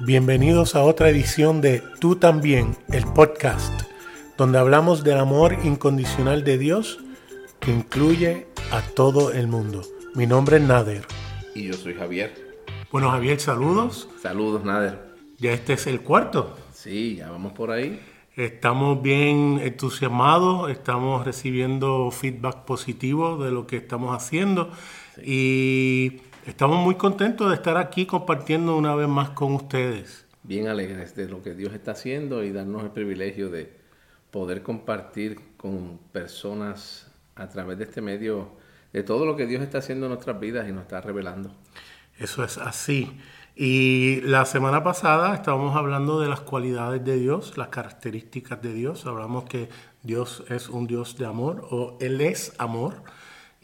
Bienvenidos a otra edición de Tú también, el podcast, donde hablamos del amor incondicional de Dios que incluye a todo el mundo. Mi nombre es Nader. Y yo soy Javier. Bueno, Javier, saludos. Saludos, Nader. Ya este es el cuarto. Sí, ya vamos por ahí. Estamos bien entusiasmados, estamos recibiendo feedback positivo de lo que estamos haciendo y estamos muy contentos de estar aquí compartiendo una vez más con ustedes. Bien alegres de lo que Dios está haciendo y darnos el privilegio de poder compartir con personas a través de este medio de todo lo que Dios está haciendo en nuestras vidas y nos está revelando. Eso es así. Y la semana pasada estábamos hablando de las cualidades de Dios, las características de Dios. Hablamos que Dios es un Dios de amor o Él es amor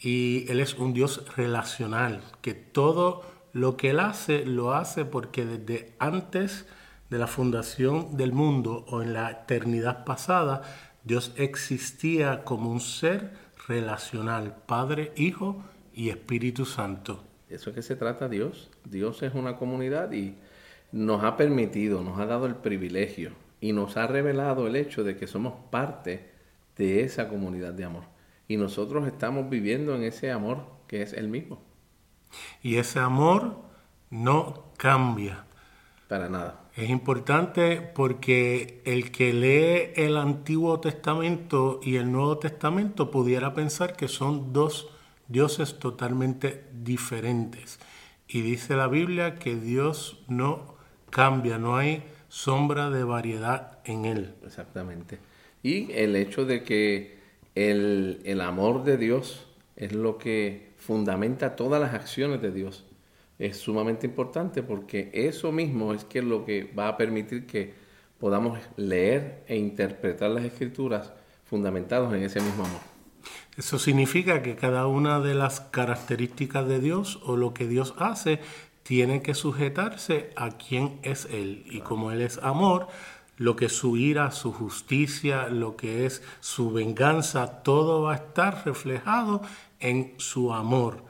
y Él es un Dios relacional, que todo lo que Él hace lo hace porque desde antes de la fundación del mundo o en la eternidad pasada, Dios existía como un ser relacional, Padre, Hijo y Espíritu Santo. Eso es que se trata Dios. Dios es una comunidad y nos ha permitido, nos ha dado el privilegio y nos ha revelado el hecho de que somos parte de esa comunidad de amor. Y nosotros estamos viviendo en ese amor que es el mismo. Y ese amor no cambia. Para nada. Es importante porque el que lee el Antiguo Testamento y el Nuevo Testamento pudiera pensar que son dos dioses totalmente diferentes. Y dice la Biblia que Dios no cambia, no hay sombra de variedad en él. Exactamente. Y el hecho de que el, el amor de Dios es lo que fundamenta todas las acciones de Dios es sumamente importante porque eso mismo es que lo que va a permitir que podamos leer e interpretar las escrituras fundamentados en ese mismo amor. Eso significa que cada una de las características de Dios o lo que Dios hace tiene que sujetarse a quién es Él. Y como Él es amor, lo que es su ira, su justicia, lo que es su venganza, todo va a estar reflejado en su amor.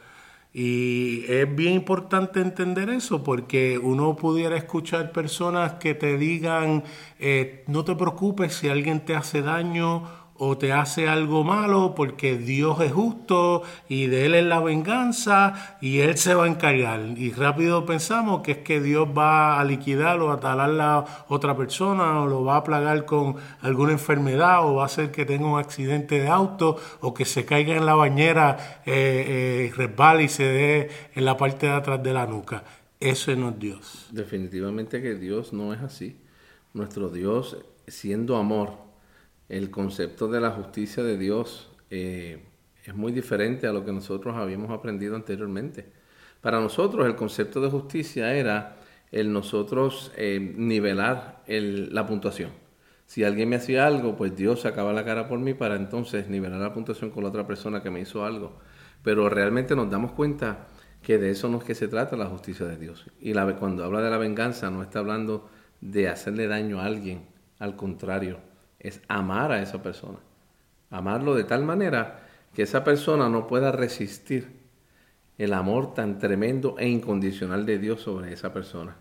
Y es bien importante entender eso porque uno pudiera escuchar personas que te digan, eh, no te preocupes si alguien te hace daño o te hace algo malo porque Dios es justo y de Él es la venganza y Él se va a encargar. Y rápido pensamos que es que Dios va a liquidar o a talar a otra persona o lo va a plagar con alguna enfermedad o va a hacer que tenga un accidente de auto o que se caiga en la bañera, eh, eh, resbale y se dé en la parte de atrás de la nuca. Eso no es Dios. Definitivamente que Dios no es así. Nuestro Dios, siendo amor, el concepto de la justicia de Dios eh, es muy diferente a lo que nosotros habíamos aprendido anteriormente. Para nosotros el concepto de justicia era el nosotros eh, nivelar la puntuación. Si alguien me hacía algo, pues Dios sacaba la cara por mí para entonces nivelar la puntuación con la otra persona que me hizo algo. Pero realmente nos damos cuenta que de eso no es que se trata la justicia de Dios. Y la, cuando habla de la venganza no está hablando de hacerle daño a alguien, al contrario, es amar a esa persona. Amarlo de tal manera que esa persona no pueda resistir el amor tan tremendo e incondicional de Dios sobre esa persona.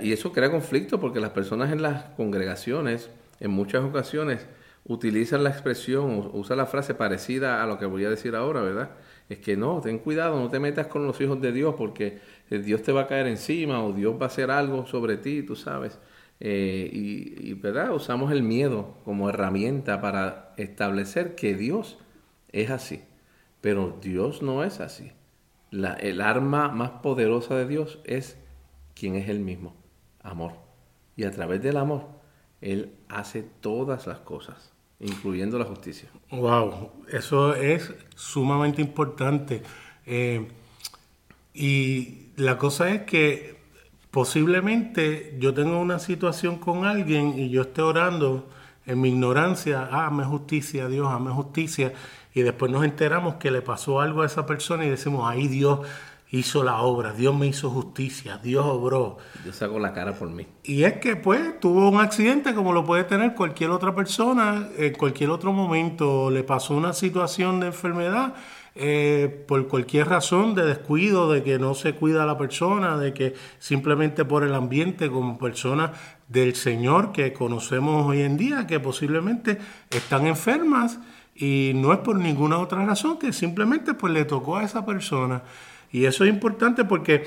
y eso crea conflicto porque las personas en las congregaciones, en muchas ocasiones, utilizan la expresión, usan la frase parecida a lo que voy a decir ahora, ¿verdad? Es que no, ten cuidado, no te metas con los hijos de Dios porque Dios te va a caer encima o Dios va a hacer algo sobre ti, tú sabes. Eh, y, ¿verdad? usamos el miedo como herramienta para establecer que Dios es así. Pero Dios no es así. La, el arma más poderosa de Dios es quien es el mismo, amor. Y a través del amor, Él hace todas las cosas, incluyendo la justicia. Wow, eso es sumamente importante. Eh, y la cosa es que posiblemente yo tengo una situación con alguien y yo esté orando en mi ignorancia, ah, hazme justicia, Dios, hazme justicia, y después nos enteramos que le pasó algo a esa persona y decimos, ahí Dios hizo la obra, Dios me hizo justicia, Dios obró. Dios sacó la cara por mí. Y es que pues tuvo un accidente como lo puede tener cualquier otra persona en cualquier otro momento, le pasó una situación de enfermedad eh, por cualquier razón de descuido, de que no se cuida a la persona, de que simplemente por el ambiente, como personas del Señor que conocemos hoy en día, que posiblemente están enfermas y no es por ninguna otra razón, que simplemente pues le tocó a esa persona. Y eso es importante porque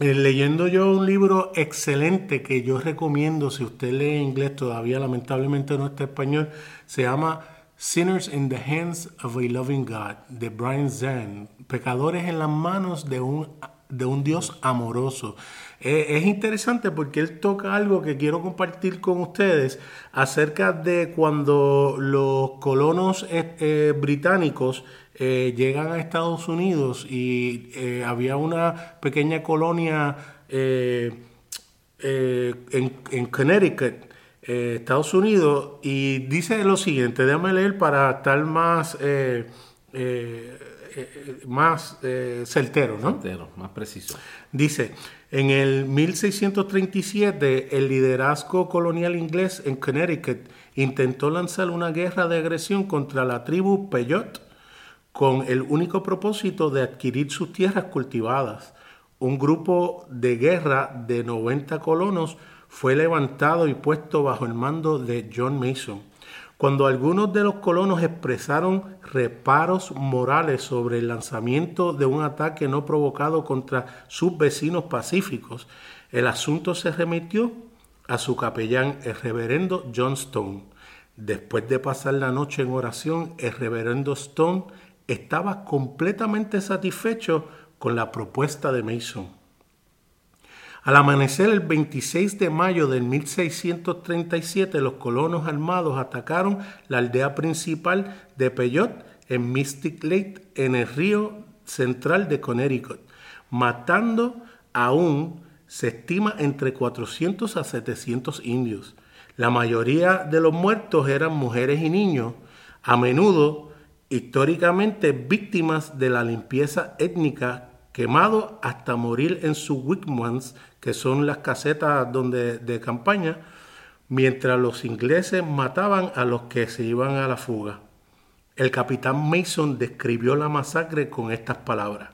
eh, leyendo yo un libro excelente que yo recomiendo, si usted lee inglés, todavía lamentablemente no está español, se llama Sinners in the Hands of a Loving God, de Brian Zahn, Pecadores en las manos de un, de un Dios amoroso. Eh, es interesante porque él toca algo que quiero compartir con ustedes acerca de cuando los colonos eh, británicos eh, llegan a Estados Unidos y eh, había una pequeña colonia eh, en, Connecticut, Estados Unidos, y dice lo siguiente, déjame leer para estar más, más certero, ¿no? Certero, más preciso. Dice, en el 1637 el liderazgo colonial inglés en Connecticut intentó lanzar una guerra de agresión contra la tribu Peyot, con el único propósito de adquirir sus tierras cultivadas. Un grupo de guerra de 90 colonos fue levantado y puesto bajo el mando de John Mason. Cuando algunos de los colonos expresaron reparos morales sobre el lanzamiento de un ataque no provocado contra sus vecinos pacíficos, el asunto se remitió a su capellán, el reverendo John Stone. Después de pasar la noche en oración, el reverendo Stone estaba completamente satisfecho con la propuesta de Mason. Al amanecer el 26 de mayo de 1637, los colonos armados atacaron la aldea principal de Peyot en Mystic Lake, en el río central de Connecticut, matando aún, se estima, entre 400 a 700 indios. La mayoría de los muertos eran mujeres y niños, a menudo históricamente víctimas de la limpieza étnica, quemados hasta morir en sus wigwams, que son las casetas donde, de campaña, mientras los ingleses mataban a los que se iban a la fuga. El capitán Mason describió la masacre con estas palabras.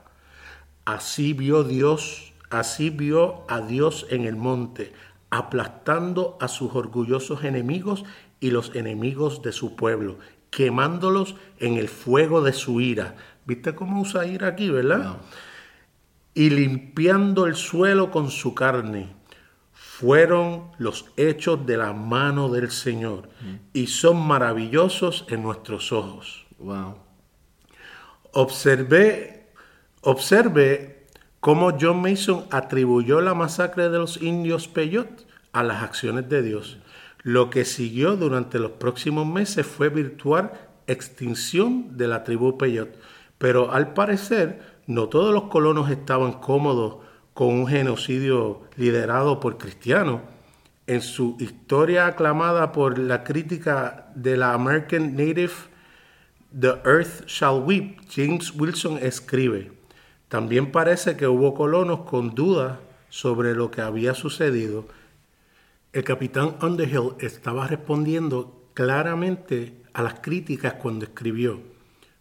Así vio Dios, así vio a Dios en el monte, aplastando a sus orgullosos enemigos y los enemigos de su pueblo, quemándolos en el fuego de su ira. ¿Viste cómo usa ira aquí, verdad? Y limpiando el suelo con su carne. Fueron los hechos de la mano del Señor y son maravillosos en nuestros ojos. Wow. Observé, observe cómo John Mason atribuyó la masacre de los indios Peyot a las acciones de Dios. Lo que siguió durante los próximos meses fue virtual extinción de la tribu Peyot, pero al parecer no todos los colonos estaban cómodos con un genocidio liderado por cristianos. En su historia aclamada por la crítica de la American Native, The Earth Shall Weep, James Wilson escribe, también parece que hubo colonos con dudas sobre lo que había sucedido el capitán Underhill estaba respondiendo claramente a las críticas cuando escribió,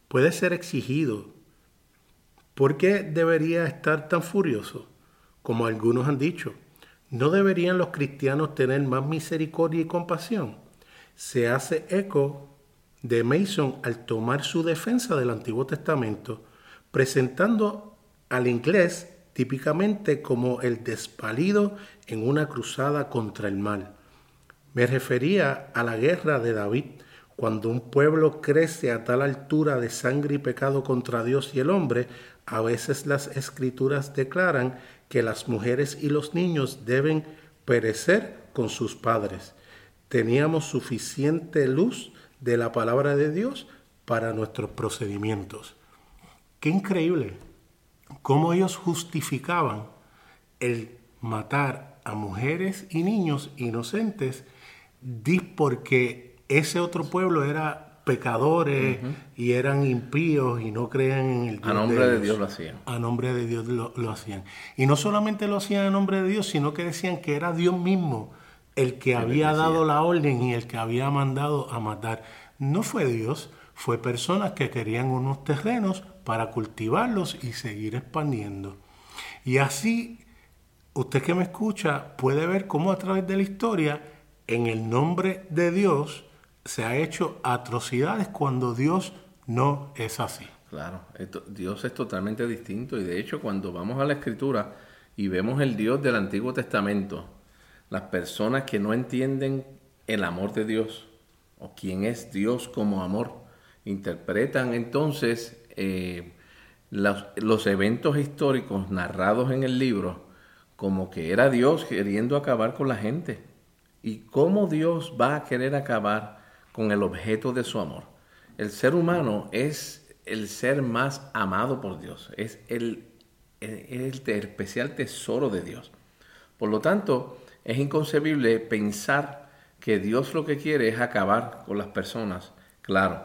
puede ser exigido. ¿Por qué debería estar tan furioso? Como algunos han dicho, ¿no deberían los cristianos tener más misericordia y compasión? Se hace eco de Mason al tomar su defensa del Antiguo Testamento, presentando al inglés típicamente como el despalido en una cruzada contra el mal. Me refería a la guerra de David, cuando un pueblo crece a tal altura de sangre y pecado contra Dios y el hombre, a veces las escrituras declaran que las mujeres y los niños deben perecer con sus padres. Teníamos suficiente luz de la palabra de Dios para nuestros procedimientos. Qué increíble cómo ellos justificaban el matar a mujeres y niños inocentes porque ese otro pueblo era pecadores y eran impíos y no creían en el Dios. A nombre de, Dios lo hacían. A nombre de Dios lo, lo, hacían. Y no solamente lo hacían a nombre de Dios, sino que decían que era Dios mismo el que había dado la orden y el que había mandado a matar. No fue Dios, fue personas que querían unos terrenos para cultivarlos y seguir expandiendo. Y así, usted que me escucha puede ver cómo a través de la historia, en el nombre de Dios, se ha hecho atrocidades cuando Dios no es así. Claro, Dios es totalmente distinto y de hecho cuando vamos a la escritura y vemos el Dios del Antiguo Testamento, las personas que no entienden el amor de Dios o quién es Dios como amor, interpretan entonces eh, los, eventos históricos narrados en el libro como que era Dios queriendo acabar con la gente. ¿Y cómo Dios va a querer acabar con el objeto de su amor? El ser humano es el ser más amado por Dios, es el, el especial tesoro de Dios. Por lo tanto, es inconcebible pensar que Dios lo que quiere es acabar con las personas. Claro,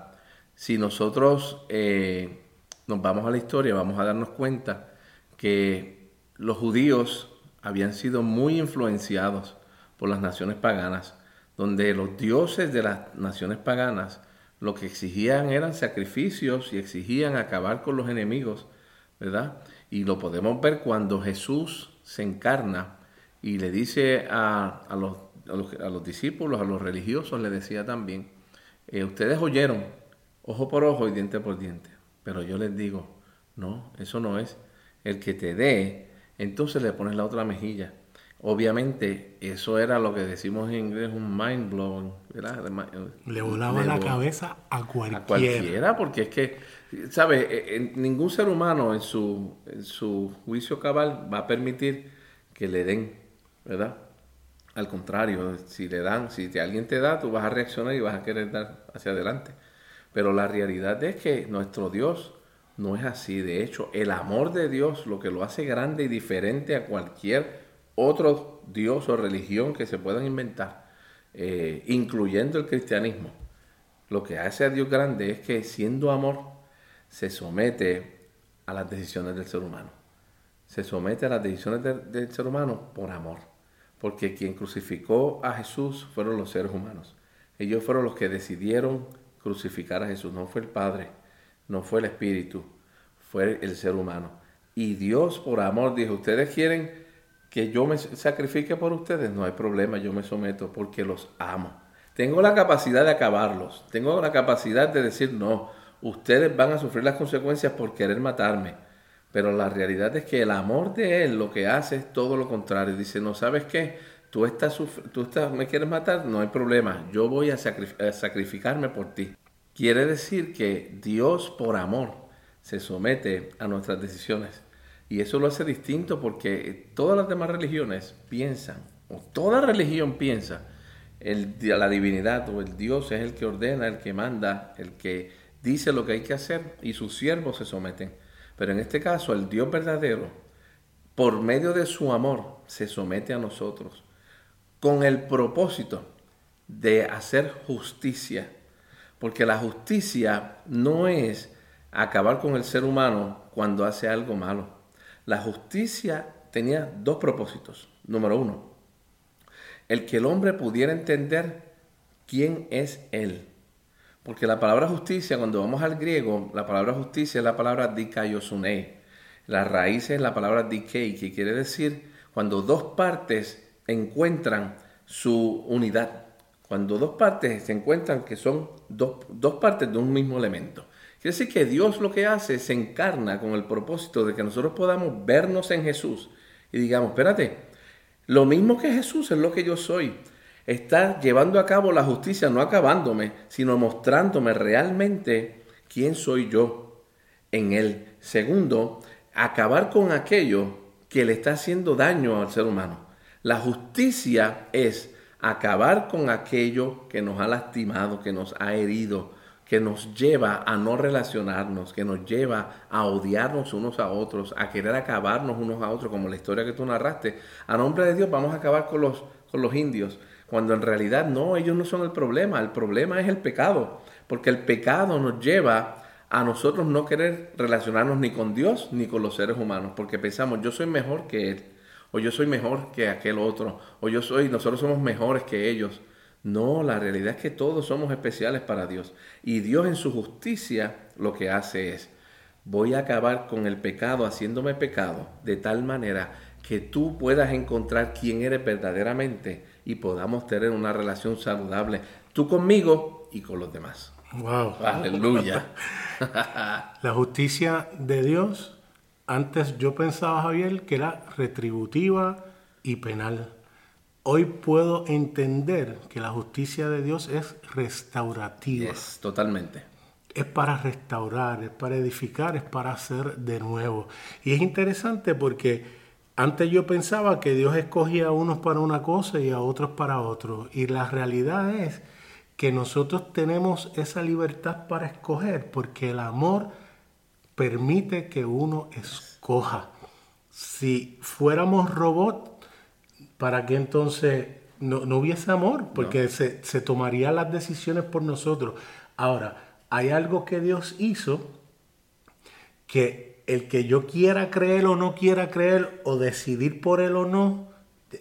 si nosotros eh, nos vamos a la historia, vamos a darnos cuenta que los judíos habían sido muy influenciados por las naciones paganas, donde los dioses de las naciones paganas lo que exigían eran sacrificios y exigían acabar con los enemigos, ¿verdad? Y lo podemos ver cuando Jesús se encarna y le dice a, los, discípulos, a los religiosos, le decía también, eh, ustedes oyeron ojo por ojo y diente por diente, pero yo les digo, no, eso no es. El que te dé, entonces le pones la otra mejilla. Obviamente, eso era lo que decimos en inglés un mind blowing. Le volaba la cabeza a cualquiera. A cualquiera, porque es que, ¿sabes? E, e, ningún ser humano en su, en su juicio cabal va a permitir que le den ¿verdad? Al contrario, si le dan, si alguien te da, tú vas a reaccionar y vas a querer dar hacia adelante. Pero la realidad es que nuestro Dios no es así. De hecho, el amor de Dios, lo que lo hace grande y diferente a cualquier otro Dios o religión que se puedan inventar, eh, incluyendo el cristianismo, lo que hace a Dios grande es que siendo amor, se somete a las decisiones del ser humano. Se somete a las decisiones del ser humano por amor porque quien crucificó a Jesús fueron los seres humanos. Ellos fueron los que decidieron crucificar a Jesús, no fue el Padre, no fue el Espíritu, fue el ser humano. Y Dios por amor dijo, ustedes quieren que yo me sacrifique por ustedes, no hay problema, yo me someto porque los amo. Tengo la capacidad de acabarlos, tengo la capacidad de decir, no, ustedes van a sufrir las consecuencias por querer matarme pero la realidad es que el amor de Él lo que hace es todo lo contrario. Dice, no sabes qué, tú, estás, tú me quieres matar, no hay problema, yo voy a, sacrificarme por ti. Quiere decir que Dios por amor se somete a nuestras decisiones. Y eso lo hace distinto porque todas las demás religiones piensan, o toda religión piensa, el, la divinidad o el Dios es el que ordena, el que manda, el que dice lo que hay que hacer y sus siervos se someten. Pero en este caso, el Dios verdadero, por medio de su amor, se somete a nosotros con el propósito de hacer justicia. Porque la justicia no es acabar con el ser humano cuando hace algo malo. La justicia tenía dos propósitos. Número uno, el que el hombre pudiera entender quién es él. Porque la palabra justicia, cuando vamos al griego, la palabra justicia es la palabra dikaiosune. La raíz es la palabra dikei, que quiere decir cuando dos partes encuentran su unidad. Cuando dos partes se encuentran que son dos, dos partes de un mismo elemento. Quiere decir que Dios lo que hace se encarna con el propósito de que nosotros podamos vernos en Jesús y digamos, espérate, lo mismo que Jesús es lo que yo soy está llevando a cabo la justicia, no acabándome, sino mostrándome realmente quién soy yo en Él. Segundo, acabar con aquello que le está haciendo daño al ser humano. La justicia es acabar con aquello que nos ha lastimado, que nos ha herido, que nos lleva a no relacionarnos, que nos lleva a odiarnos unos a otros, a querer acabarnos unos a otros, como la historia que tú narraste. A nombre de Dios vamos a acabar con los, con los indios cuando en realidad no, ellos no son el problema, el problema es el pecado, porque el pecado nos lleva a nosotros no querer relacionarnos ni con Dios ni con los seres humanos, porque pensamos, yo soy mejor que Él, o yo soy mejor que aquel otro, o yo soy, nosotros somos mejores que ellos. No, la realidad es que todos somos especiales para Dios. Y Dios en su justicia lo que hace es, voy a acabar con el pecado haciéndome pecado de tal manera que tú puedas encontrar quién eres verdaderamente y podamos tener una relación saludable, tú conmigo y con los demás. Wow. Aleluya. La justicia de Dios, antes yo pensaba, Javier, que era retributiva y penal. Hoy puedo entender que la justicia de Dios es restaurativa. Es totalmente. Es para restaurar, es para edificar, es para hacer de nuevo. Y es interesante porque antes yo pensaba que Dios escogía a unos para una cosa y a otros para otro. Y la realidad es que nosotros tenemos esa libertad para escoger porque el amor permite que uno escoja. Si fuéramos robots, ¿para qué entonces no, hubiese amor? Porque se, se tomarían las decisiones por nosotros. Ahora, hay algo que Dios hizo que el que yo quiera creer o no quiera creer o decidir por él o no,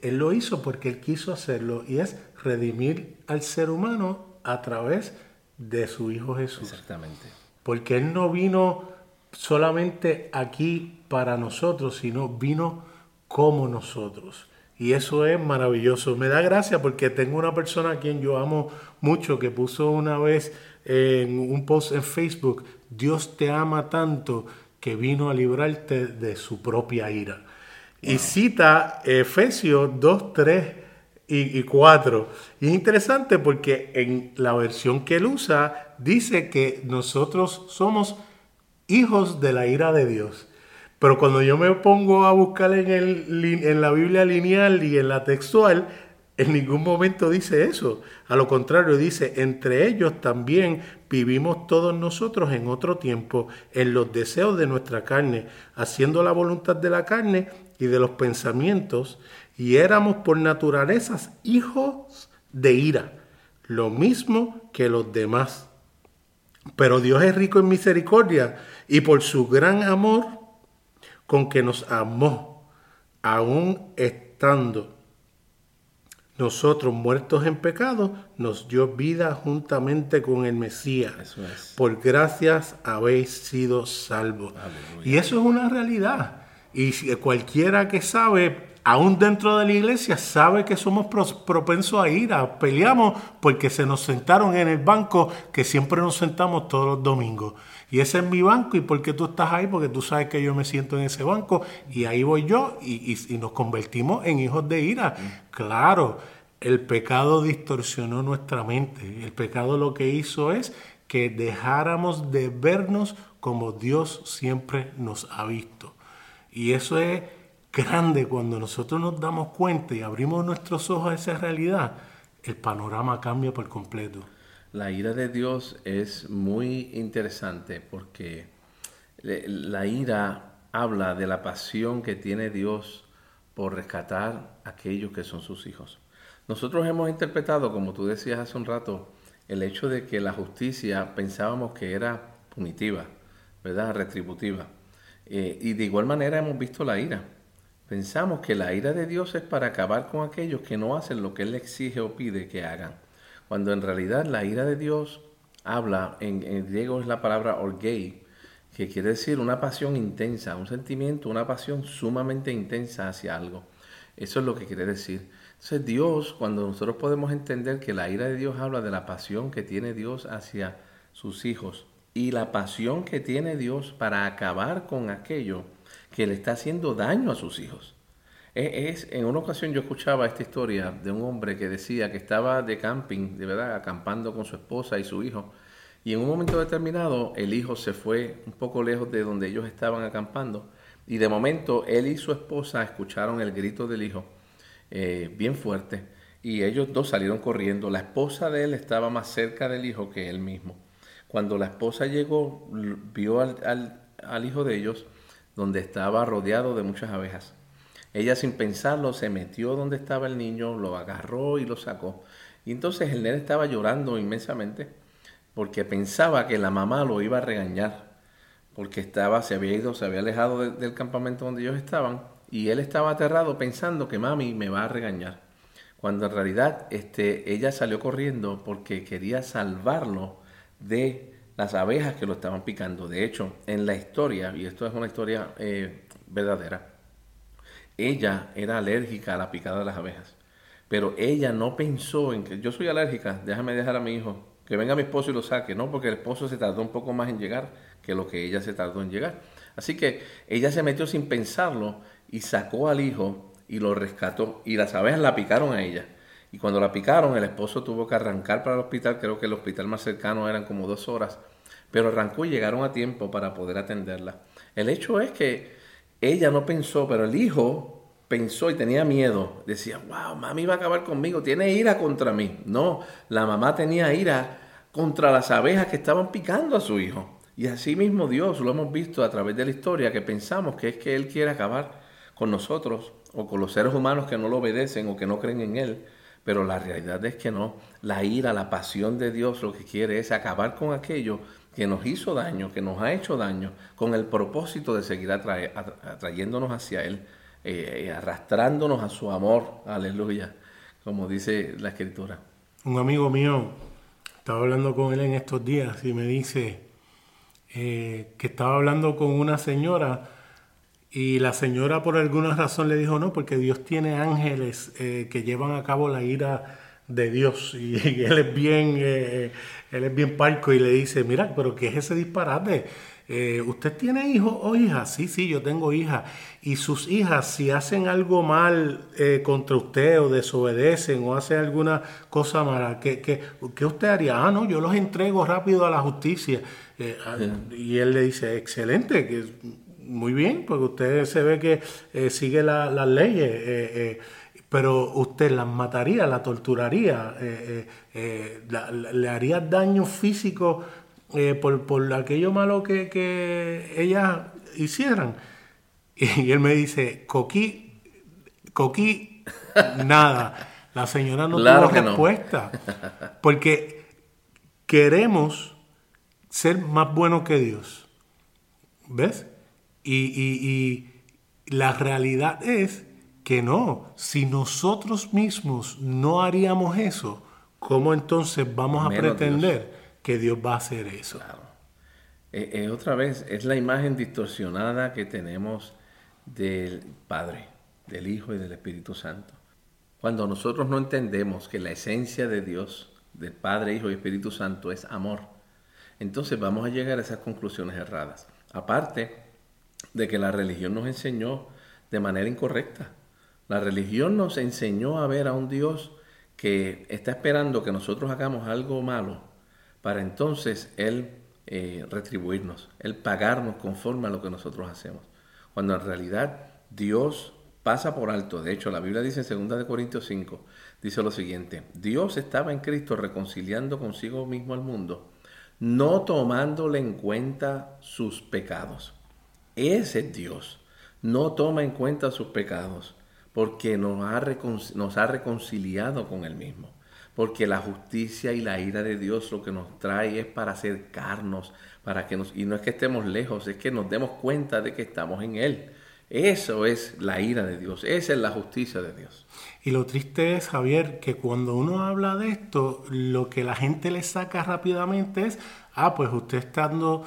Él lo hizo porque Él quiso hacerlo y es redimir al ser humano a través de su Hijo Jesús. Exactamente. Porque Él no vino solamente aquí para nosotros, sino vino como nosotros. Y eso es maravilloso. Me da gracia porque tengo una persona a quien yo amo mucho que puso una vez en un post en Facebook, Dios te ama tanto que vino a librarte de su propia ira. Y cita Efesios 2, 3 y, 4. Y es interesante porque en la versión que él usa dice que nosotros somos hijos de la ira de Dios. Pero cuando yo me pongo a buscar en, el, en la Biblia lineal y en la textual, en ningún momento dice eso. A lo contrario, dice, entre ellos también vivimos todos nosotros en otro tiempo, en los deseos de nuestra carne, haciendo la voluntad de la carne y de los pensamientos, y éramos por naturalezas hijos de ira, lo mismo que los demás. Pero Dios es rico en misericordia y por su gran amor con que nos amó, aún estando nosotros muertos en pecado, nos dio vida juntamente con el Mesías. Por gracias habéis sido salvos. Y eso es una realidad. Y cualquiera que sabe aún dentro de la iglesia sabe que somos propensos a ir, a peleamos porque se nos sentaron en el banco que siempre nos sentamos todos los domingos. Y ese es mi banco y ¿por qué tú estás ahí? Porque tú sabes que yo me siento en ese banco y ahí voy yo y, nos convertimos en hijos de ira. Claro, el pecado distorsionó nuestra mente. El pecado lo que hizo es que dejáramos de vernos como Dios siempre nos ha visto. Y eso es grande cuando nosotros nos damos cuenta y abrimos nuestros ojos a esa realidad, el panorama cambia por completo. La ira de Dios es muy interesante porque la ira habla de la pasión que tiene Dios por rescatar a aquellos que son sus hijos. Nosotros hemos interpretado, como tú decías hace un rato, el hecho de que la justicia pensábamos que era punitiva, ¿verdad? Retributiva. Eh, y de igual manera hemos visto la ira. Pensamos que la ira de Dios es para acabar con aquellos que no hacen lo que Él exige o pide que hagan, cuando en realidad la ira de Dios habla, en, griego es la palabra orgei, que quiere decir una pasión intensa, un sentimiento, una pasión sumamente intensa hacia algo. Eso es lo que quiere decir. Entonces Dios, cuando nosotros podemos entender que la ira de Dios habla de la pasión que tiene Dios hacia sus hijos y la pasión que tiene Dios para acabar con aquello que le está haciendo daño a sus hijos. Es, en una ocasión yo escuchaba esta historia de un hombre que decía que estaba de camping, de verdad, acampando con su esposa y su hijo, y en un momento determinado el hijo se fue un poco lejos de donde ellos estaban acampando, y de momento él y su esposa escucharon el grito del hijo eh, bien fuerte, y ellos dos salieron corriendo. La esposa de él estaba más cerca del hijo que él mismo. Cuando la esposa llegó, vio al, al hijo de ellos, donde estaba rodeado de muchas abejas. Ella sin pensarlo se metió donde estaba el niño, lo agarró y lo sacó. Y entonces el nene estaba llorando inmensamente porque pensaba que la mamá lo iba a regañar porque estaba, se había ido, se había alejado del campamento donde ellos estaban y él estaba aterrado pensando que mami me va a regañar. cuando en realidad este, ella salió corriendo porque quería salvarlo de las abejas que lo estaban picando. De hecho, en la historia, y esto es una historia eh, verdadera, ella era alérgica a la picada de las abejas, pero ella no pensó en que yo soy alérgica, déjame dejar a mi hijo, que venga mi esposo y lo saque, no, porque el esposo se tardó un poco más en llegar que lo que ella se tardó en llegar. Así que ella se metió sin pensarlo y sacó al hijo y lo rescató y las abejas la picaron a ella. Y cuando la picaron, el esposo tuvo que arrancar para el hospital, creo que el hospital más cercano eran como dos horas, pero arrancó y llegaron a tiempo para poder atenderla. El hecho es que ella no pensó, pero el hijo pensó y tenía miedo. Decía, wow, mami va a acabar conmigo, tiene ira contra mí. No, la mamá tenía ira contra las abejas que estaban picando a su hijo. Y así mismo Dios, lo hemos visto a través de la historia, que pensamos que es que Él quiere acabar con nosotros o con los seres humanos que no lo obedecen o que no creen en Él. Pero la realidad es que no. La ira, la pasión de Dios lo que quiere es acabar con aquello que nos hizo daño, que nos ha hecho daño, con el propósito de seguir atrayéndonos hacia Él, eh, eh, arrastrándonos a su amor. Aleluya, como dice la Escritura. Un amigo mío, estaba hablando con él en estos días y me dice eh, que estaba hablando con una señora y la señora por alguna razón le dijo no, porque Dios tiene ángeles eh, que llevan a cabo la ira de Dios. Y, él es bien, eh, él es bien parco y le dice, mira, pero ¿qué es ese disparate? Eh, ¿Usted tiene hijos o hijas? Sí, sí, yo tengo hijas. Y sus hijas, si hacen algo mal contra usted o desobedecen o hacen alguna cosa mala, ¿qué, qué, usted haría? Ah, no, yo los entrego rápido a la justicia. y él le dice, excelente, que muy bien, porque usted se ve que eh, sigue las leyes, eh, eh, pero usted las mataría, la torturaría, le haría daño físico por, aquello malo que, que ellas hicieran. Y él me dice, Coquí, Coquí, nada. La señora no tuvo respuesta. Porque queremos ser más buenos que Dios. ¿Ves? Y, la realidad es que no, si nosotros mismos no haríamos eso, ¿cómo entonces vamos a pretender que Dios va a hacer eso? Eh, eh, otra vez, es la imagen distorsionada que tenemos del Padre, del Hijo y del Espíritu Santo. Cuando nosotros no entendemos que la esencia de Dios, del Padre, Hijo y Espíritu Santo es amor, entonces vamos a llegar a esas conclusiones erradas. Aparte, de que la religión nos enseñó de manera incorrecta. La religión nos enseñó a ver a un Dios que está esperando que nosotros hagamos algo malo para entonces Él eh, retribuirnos, Él pagarnos conforme a lo que nosotros hacemos. Cuando en realidad Dios pasa por alto. De hecho, la Biblia dice en 2 Corintios 5, dice lo siguiente, Dios estaba en Cristo reconciliando consigo mismo al mundo, no tomándole en cuenta sus pecados. Ese Dios no toma en cuenta sus pecados porque nos ha, nos ha reconciliado con Él mismo. Porque la justicia y la ira de Dios lo que nos trae es para acercarnos, para que nos, y no es que estemos lejos, es que nos demos cuenta de que estamos en Él. Eso es la ira de Dios, esa es la justicia de Dios. Y lo triste es, Javier, que cuando uno habla de esto, lo que la gente le saca rápidamente es, ah, pues usted estando,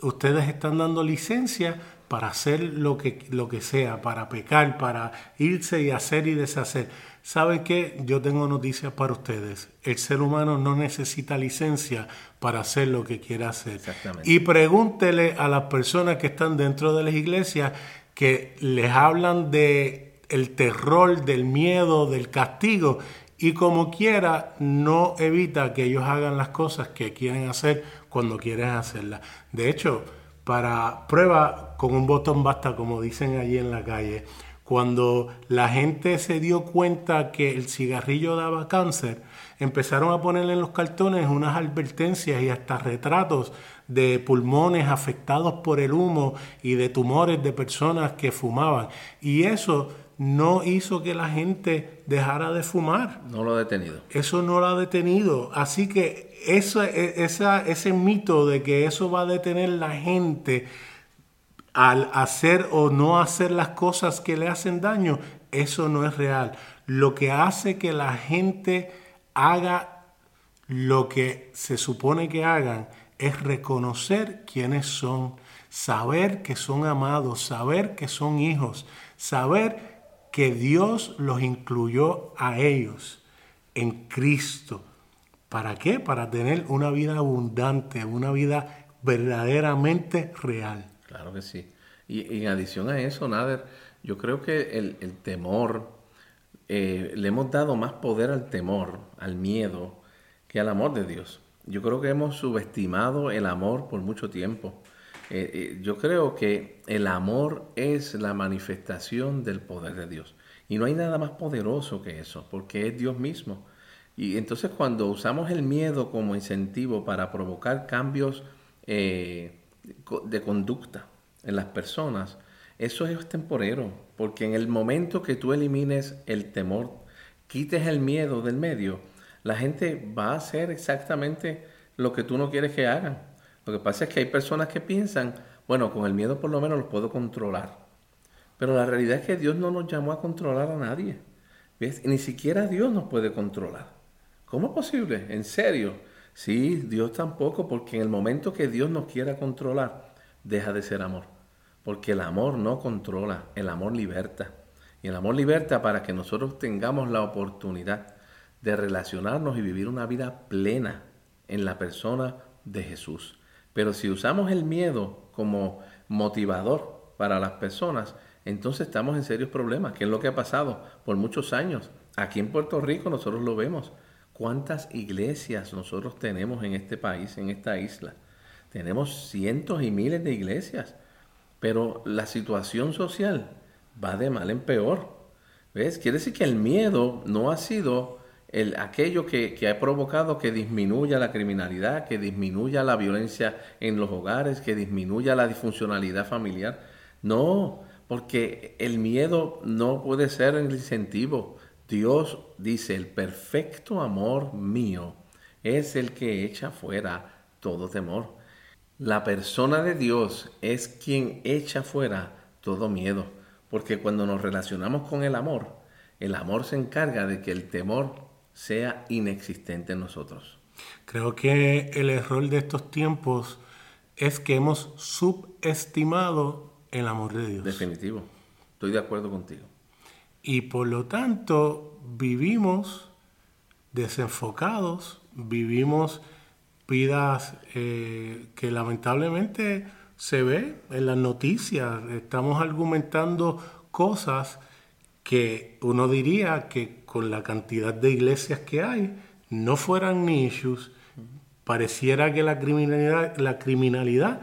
ustedes están dando licencia para hacer lo que, lo que sea, para pecar, para irse y hacer y deshacer. ¿Sabe qué? Yo tengo noticias para ustedes. El ser humano no necesita licencia para hacer lo que quiera hacer. Y pregúntele a las personas que están dentro de las iglesias que les hablan de el terror, del miedo, del castigo y como quiera no evita que ellos hagan las cosas que quieren hacer cuando quieren hacerlas. De hecho, para prueba con un botón basta, como dicen allí en la calle. Cuando la gente se dio cuenta que el cigarrillo daba cáncer, empezaron a ponerle en los cartones unas advertencias y hasta retratos de pulmones afectados por el humo y de tumores de personas que fumaban. Y eso no hizo que la gente dejara de fumar. No lo ha detenido. Eso no lo ha detenido. Así que eso, e, esa, ese mito de que eso va a detener la gente al hacer o no hacer las cosas que le hacen daño, eso no es real. Lo que hace que la gente haga lo que se supone que hagan es reconocer quiénes son, saber que son amados, saber que son hijos, saber que Dios los incluyó a ellos en Cristo. ¿Para qué? Para tener una vida abundante, una vida verdaderamente real. Claro que sí. Y, en adición a eso, Nader, yo creo que el, temor, eh, le hemos dado más poder al temor, al miedo, que al amor de Dios. Yo creo que hemos subestimado el amor por mucho tiempo. Eh, eh, yo creo que el amor es la manifestación del poder de Dios. Y no hay nada más poderoso que eso, porque es Dios mismo. Y entonces cuando usamos el miedo como incentivo para provocar cambios de conducta, en las personas, eso es temporero, porque en el momento que tú elimines el temor, quites el miedo del medio, la gente va a hacer exactamente lo que tú no quieres que hagan. Lo que pasa es que hay personas que piensan, bueno, con el miedo por lo menos lo puedo controlar. Pero la realidad es que Dios no nos llamó a controlar a nadie. ¿Ves? Ni siquiera Dios nos puede controlar. ¿Cómo es posible? ¿En serio? Sí, Dios tampoco, porque en el momento que Dios nos quiera controlar, deja de ser amor. Porque el amor no controla, el amor liberta. Y el amor liberta para que nosotros tengamos la oportunidad de relacionarnos y vivir una vida plena en la persona de Jesús. Pero si usamos el miedo como motivador para las personas, entonces estamos en serios problemas, que es lo que ha pasado por muchos años. Aquí en Puerto Rico nosotros lo vemos. ¿Cuántas iglesias nosotros tenemos en este país, en esta isla? Tenemos cientos y miles de iglesias pero la situación social va de mal en peor. ¿Ves? Quiere decir que el miedo no ha sido el, aquello que, que, ha provocado que disminuya la criminalidad, que disminuya la violencia en los hogares, que disminuya la disfuncionalidad familiar. No, porque el miedo no puede ser el incentivo. Dios dice, el perfecto amor mío es el que echa fuera todo temor. La persona de Dios es quien echa fuera todo miedo, porque cuando nos relacionamos con el amor, el amor se encarga de que el temor sea inexistente en nosotros. Creo que el error de estos tiempos es que hemos subestimado el amor de Dios. Definitivo, estoy de acuerdo contigo. Y por lo tanto vivimos desenfocados, vivimos vidas eh, que lamentablemente se ve en las noticias. Estamos argumentando cosas que uno diría que con la cantidad de iglesias que hay no fueran ni issues. Pareciera que la criminalidad, la criminalidad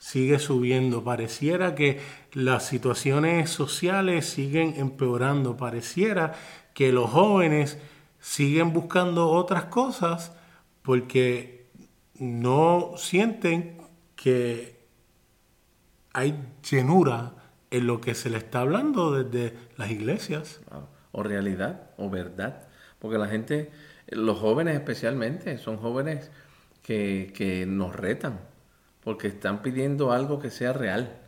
sigue subiendo, pareciera que las situaciones sociales siguen empeorando, pareciera que los jóvenes siguen buscando otras cosas porque no sienten que hay llenura en lo que se le está hablando desde las iglesias. O realidad, o verdad. Porque la gente, los jóvenes especialmente, son jóvenes que, que nos retan, porque están pidiendo algo que sea real.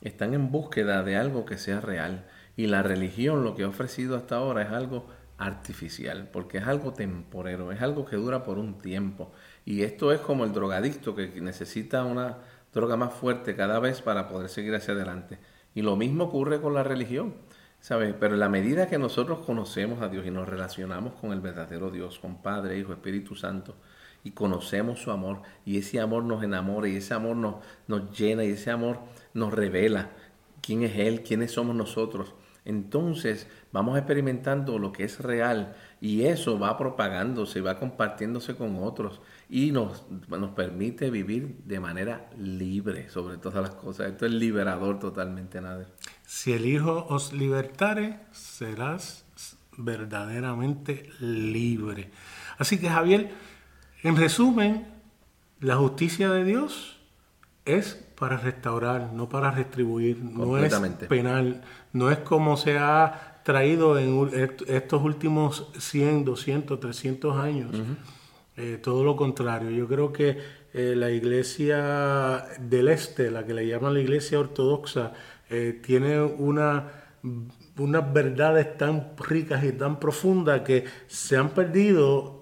Están en búsqueda de algo que sea real. Y la religión lo que ha ofrecido hasta ahora es algo artificial, porque es algo temporero, es algo que dura por un tiempo. Y esto es como el drogadicto que necesita una droga más fuerte cada vez para poder seguir hacia adelante. Y lo mismo ocurre con la religión, ¿sabes? Pero en la medida que nosotros conocemos a Dios y nos relacionamos con el verdadero Dios, con Padre, Hijo, Espíritu Santo, y conocemos su amor, y ese amor nos enamora, y ese amor nos, nos llena, y ese amor nos revela quién es Él, quiénes somos nosotros, entonces vamos experimentando lo que es real y eso va propagándose, va compartiéndose con otros y nos, nos permite vivir de manera libre sobre todas las cosas. Esto es liberador totalmente, Nader. Si el Hijo os libertare, serás verdaderamente libre. Así que Javier, en resumen, la justicia de Dios es para restaurar, no para retribuir, no es penal, no es como se ha traído en estos últimos 100, 200, 300 años. Eh, todo lo contrario, yo creo que eh, la iglesia del este, la que le llaman la iglesia ortodoxa, eh, tiene una unas verdades tan ricas y tan profundas que se han perdido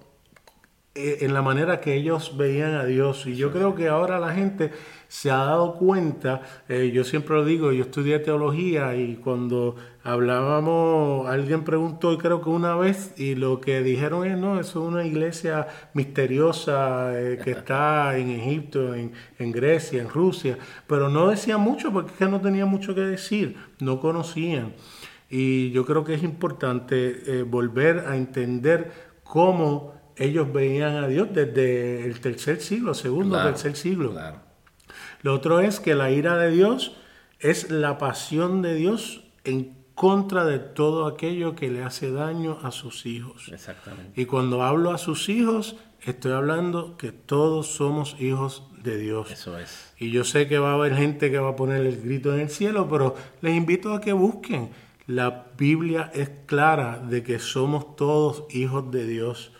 en la manera que ellos veían a Dios. Y yo creo que ahora la gente se ha dado cuenta, eh, yo siempre lo digo, yo estudié teología y cuando hablábamos, alguien preguntó, y creo que una vez, y lo que dijeron es, no, eso es una iglesia misteriosa eh, que está en Egipto, en, en, Grecia, en Rusia, pero no decían mucho porque es que no tenía mucho que decir, no conocían. Y yo creo que es importante volver a entender cómo ellos veían a Dios desde el tercer siglo, segundo, tercer siglo. Lo otro es que la ira de Dios es la pasión de Dios en contra de todo aquello que le hace daño a sus hijos. Exactamente. Y cuando hablo a sus hijos, estoy hablando que todos somos hijos de Dios. Eso es. Y yo sé que va a haber gente que va a poner el grito en el cielo, pero les invito a que busquen. La Biblia es clara de que somos todos hijos de Dios.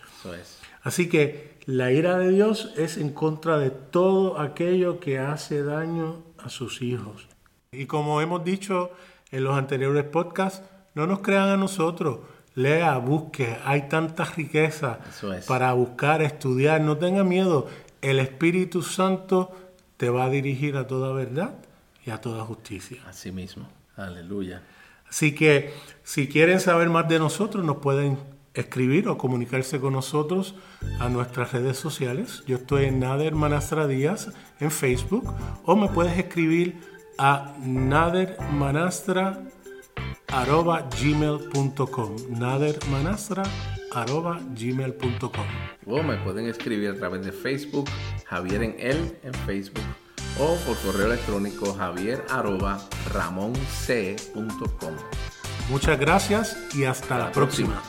Así que la ira de Dios es en contra de todo aquello que hace daño a sus hijos. Y como hemos dicho en los anteriores podcasts, no nos crean a nosotros. Lea, busque, hay tantas riquezas para buscar, estudiar, no tenga miedo. El Espíritu Santo te va a dirigir a toda verdad y a toda justicia. Así mismo, aleluya. Así que si quieren saber más de nosotros, nos pueden escribir o comunicarse con nosotros a nuestras redes sociales. Yo estoy en Nader Manastra Díaz en Facebook o me puedes escribir a nadermanastra.gmail.com nadermanastra.gmail.com O me pueden escribir a través de Facebook, Javier en él en Facebook o por correo electrónico javier Muchas gracias y hasta, la, próxima.